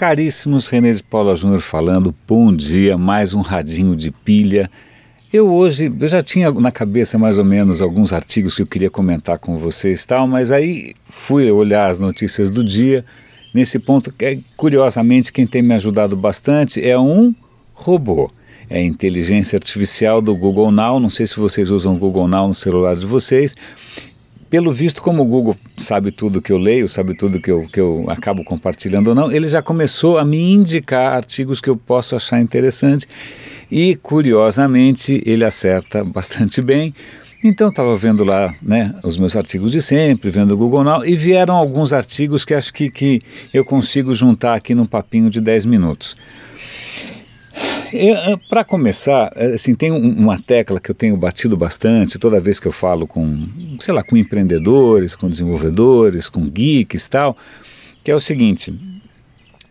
Caríssimos, René de Paula Júnior falando, bom dia, mais um radinho de pilha. Eu hoje, eu já tinha na cabeça mais ou menos alguns artigos que eu queria comentar com vocês tal, mas aí fui olhar as notícias do dia, nesse ponto, é, curiosamente quem tem me ajudado bastante é um robô. É a inteligência artificial do Google Now, não sei se vocês usam o Google Now no celular de vocês, pelo visto, como o Google sabe tudo que eu leio, sabe tudo que eu, que eu acabo compartilhando ou não, ele já começou a me indicar artigos que eu posso achar interessante e, curiosamente, ele acerta bastante bem. Então, estava vendo lá né, os meus artigos de sempre, vendo o Google Now, e vieram alguns artigos que acho que, que eu consigo juntar aqui num papinho de 10 minutos. Para começar, é, assim, tem uma tecla que eu tenho batido bastante toda vez que eu falo com, sei lá, com empreendedores, com desenvolvedores, com geeks e tal, que é o seguinte: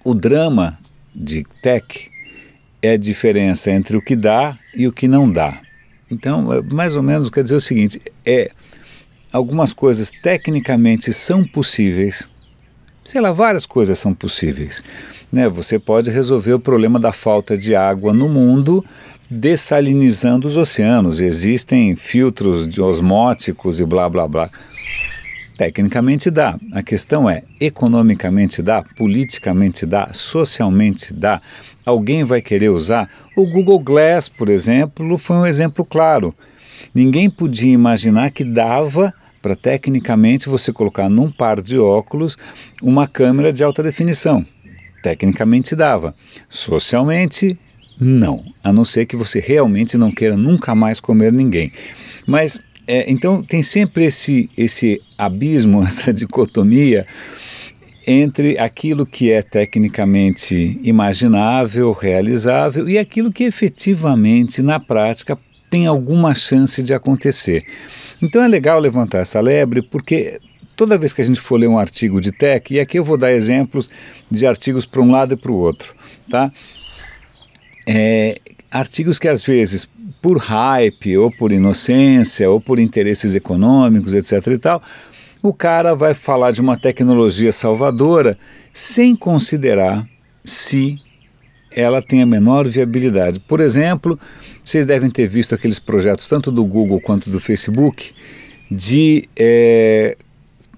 o drama de tech é a diferença entre o que dá e o que não dá. Então, é, mais ou menos quer dizer o seguinte: é algumas coisas tecnicamente são possíveis, sei lá, várias coisas são possíveis né? Você pode resolver o problema da falta de água no mundo dessalinizando os oceanos. Existem filtros osmóticos e blá blá blá. Tecnicamente dá. A questão é: economicamente dá, politicamente dá, socialmente dá. Alguém vai querer usar? O Google Glass, por exemplo, foi um exemplo claro. Ninguém podia imaginar que dava para tecnicamente você colocar num par de óculos uma câmera de alta definição. Tecnicamente dava. Socialmente, não. A não ser que você realmente não queira nunca mais comer ninguém. Mas, é, então, tem sempre esse, esse abismo, essa dicotomia entre aquilo que é tecnicamente imaginável, realizável e aquilo que efetivamente, na prática, tem alguma chance de acontecer. Então é legal levantar essa lebre porque toda vez que a gente for ler um artigo de tech, e aqui eu vou dar exemplos de artigos para um lado e para o outro, tá? É, artigos que às vezes por hype ou por inocência ou por interesses econômicos, etc e tal, o cara vai falar de uma tecnologia salvadora sem considerar se ela tem a menor viabilidade. Por exemplo, vocês devem ter visto aqueles projetos tanto do Google quanto do Facebook de é,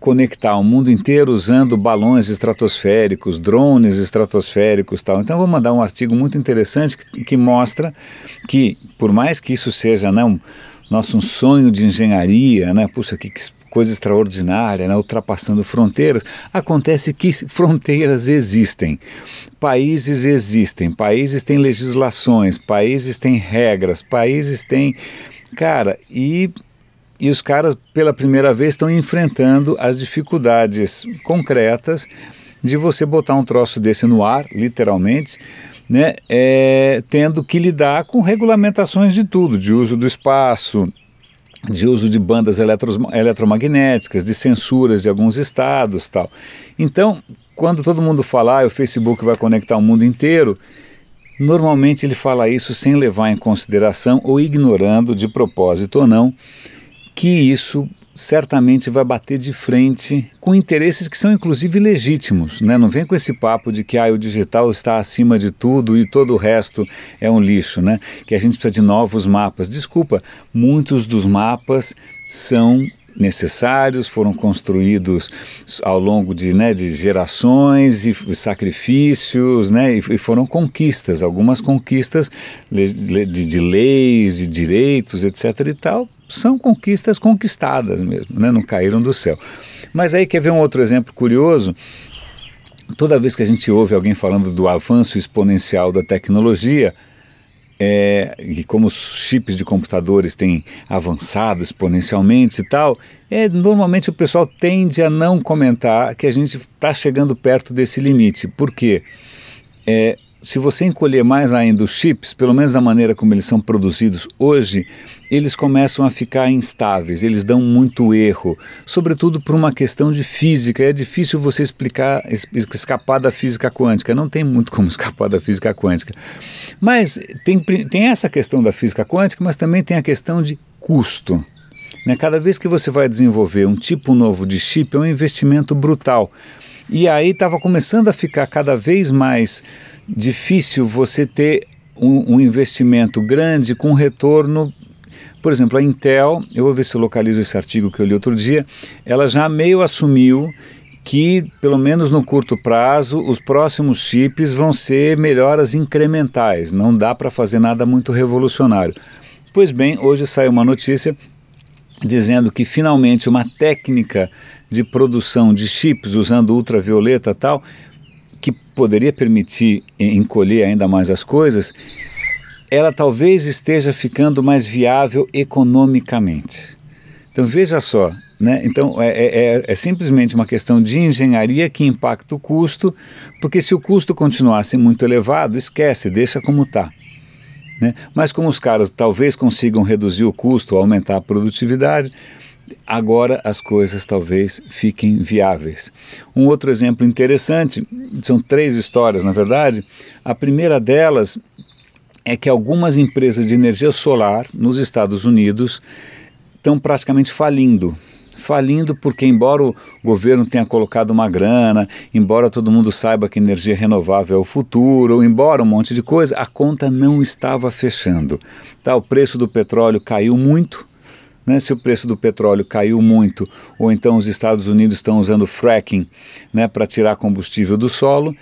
conectar o mundo inteiro usando balões estratosféricos, drones estratosféricos tal. Então vou mandar um artigo muito interessante que, que mostra que, por mais que isso seja né, um, nosso um sonho de engenharia, né, puxa, que, que coisa extraordinária, né, ultrapassando fronteiras, acontece que fronteiras existem. Países existem, países têm legislações, países têm regras, países têm. Cara, e e os caras, pela primeira vez, estão enfrentando as dificuldades concretas de você botar um troço desse no ar, literalmente, né, é, tendo que lidar com regulamentações de tudo, de uso do espaço, de uso de bandas eletromagnéticas, de censuras de alguns estados tal. Então, quando todo mundo fala, ah, o Facebook vai conectar o mundo inteiro, normalmente ele fala isso sem levar em consideração ou ignorando, de propósito ou não, que isso certamente vai bater de frente com interesses que são inclusive legítimos, né? Não vem com esse papo de que ah, o digital está acima de tudo e todo o resto é um lixo, né? Que a gente precisa de novos mapas. Desculpa, muitos dos mapas são necessários, foram construídos ao longo de, né, de gerações e sacrifícios, né, e, foram conquistas, algumas conquistas de, de leis, de direitos, etc. e tal, são conquistas conquistadas mesmo, né, não caíram do céu. Mas aí quer ver um outro exemplo curioso? Toda vez que a gente ouve alguém falando do avanço exponencial da tecnologia, é, e como os chips de computadores têm avançado exponencialmente e tal, é, normalmente o pessoal tende a não comentar que a gente está chegando perto desse limite. Por quê? É, se você encolher mais ainda os chips, pelo menos da maneira como eles são produzidos hoje, eles começam a ficar instáveis, eles dão muito erro, sobretudo por uma questão de física. É difícil você explicar, escapar da física quântica, não tem muito como escapar da física quântica. Mas tem, tem essa questão da física quântica, mas também tem a questão de custo. Né? Cada vez que você vai desenvolver um tipo novo de chip, é um investimento brutal. E aí estava começando a ficar cada vez mais difícil você ter um, um investimento grande com retorno por exemplo, a Intel, eu vou ver se eu localizo esse artigo que eu li outro dia, ela já meio assumiu que, pelo menos no curto prazo, os próximos chips vão ser melhoras incrementais, não dá para fazer nada muito revolucionário. Pois bem, hoje saiu uma notícia dizendo que finalmente uma técnica de produção de chips usando ultravioleta tal, que poderia permitir encolher ainda mais as coisas, ela talvez esteja ficando mais viável economicamente. Então veja só, né? então é, é, é, é, simplesmente uma questão de engenharia que impacta o custo, porque se o custo continuasse muito elevado, esquece, deixa como está. Né? Mas como os caras talvez consigam reduzir o custo, aumentar a produtividade, agora as coisas talvez fiquem viáveis. Um outro exemplo interessante, são três histórias na verdade. A primeira delas é que algumas empresas de energia solar nos Estados Unidos estão praticamente falindo. Falindo porque, embora o governo tenha colocado uma grana, embora todo mundo saiba que energia renovável é o futuro, embora um monte de coisa, a conta não estava fechando. Tá, o preço do petróleo caiu muito, né, se o preço do petróleo caiu muito, ou então os Estados Unidos estão usando fracking né, para tirar combustível do solo,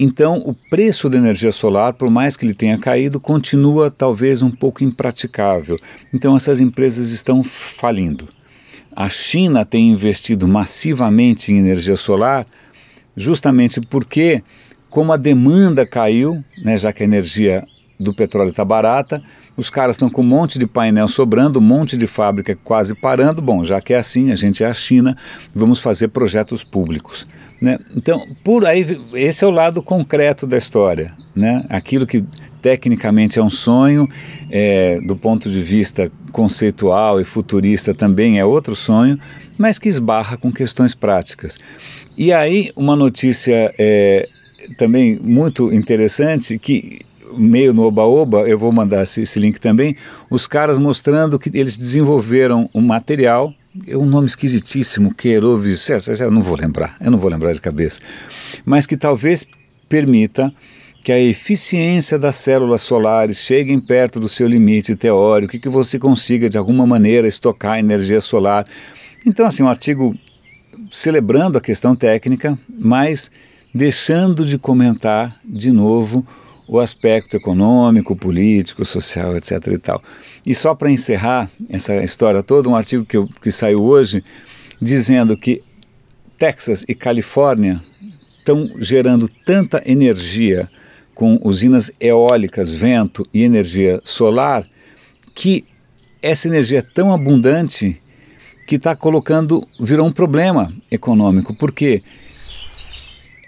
então, o preço da energia solar, por mais que ele tenha caído, continua talvez um pouco impraticável. Então, essas empresas estão falindo. A China tem investido massivamente em energia solar, justamente porque, como a demanda caiu, né, já que a energia do petróleo está barata, os caras estão com um monte de painel sobrando, um monte de fábrica quase parando. Bom, já que é assim, a gente é a China, vamos fazer projetos públicos. Né? Então, por aí, esse é o lado concreto da história. Né? Aquilo que tecnicamente é um sonho, é, do ponto de vista conceitual e futurista também é outro sonho, mas que esbarra com questões práticas. E aí, uma notícia é, também muito interessante que meio no Oba-Oba, eu vou mandar esse, esse, link também, os caras mostrando que eles desenvolveram um material, é um nome esquisitíssimo, Queirovis, eu não vou lembrar, eu não vou lembrar de cabeça, mas que talvez permita que a eficiência das células solares chegue perto do seu limite teórico que você consiga de alguma maneira estocar energia solar. Então, assim, um artigo celebrando a questão técnica, mas deixando de comentar de novo o aspecto econômico, político, social, etc. e tal. E só para encerrar essa história toda, um artigo que, que saiu hoje dizendo que Texas e Califórnia estão gerando tanta energia com usinas eólicas, vento e energia solar que essa energia é tão abundante que está colocando, virou um problema econômico. Por quê?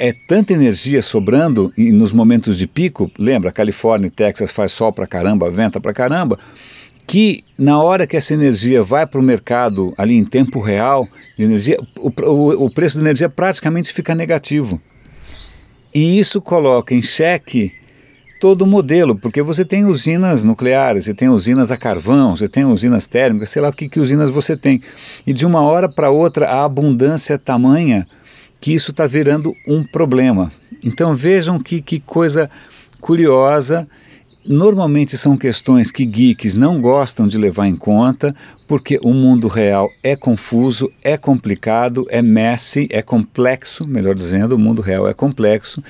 É tanta energia sobrando e nos momentos de pico, lembra, Califórnia e Texas faz sol pra caramba, venta pra caramba, que na hora que essa energia vai para o mercado ali em tempo real de energia, o, o, o preço da energia praticamente fica negativo. E isso coloca em xeque todo o modelo, porque você tem usinas nucleares, você tem usinas a carvão, você tem usinas térmicas, sei lá o que, que usinas você tem. E de uma hora para outra a abundância é tamanha que isso está virando um problema. Então vejam que, que coisa curiosa. Normalmente são questões que geeks não gostam de levar em conta, porque o mundo real é confuso, é complicado, é messy, é complexo, melhor dizendo, o mundo real é complexo.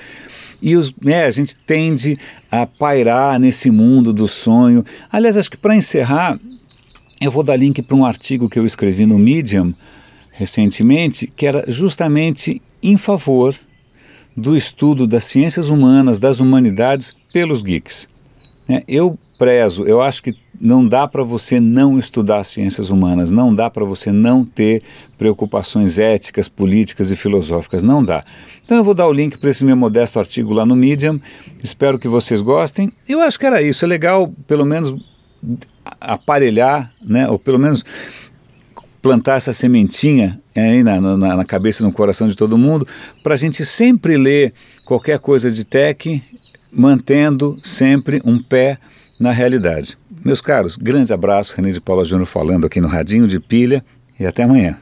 E os, né, a gente tende a pairar nesse mundo do sonho. Aliás, acho que para encerrar, eu vou dar link para um artigo que eu escrevi no Medium, recentemente, que era justamente em favor do estudo das ciências humanas, das humanidades, pelos geeks. É, eu prezo, eu acho que não dá para você não estudar ciências humanas, não dá para você não ter preocupações éticas, políticas e filosóficas, não dá. Então eu vou dar o link para esse meu modesto artigo lá no Medium, espero que vocês gostem. Eu acho que era isso, é legal pelo menos aparelhar, né, ou pelo menos plantar essa sementinha aí na, na, na cabeça e no coração de todo mundo, para a gente sempre ler qualquer coisa de tech, mantendo sempre um pé na realidade. Meus caros, grande abraço, René de Paula Júnior falando aqui no Radinho de Pilha e até amanhã.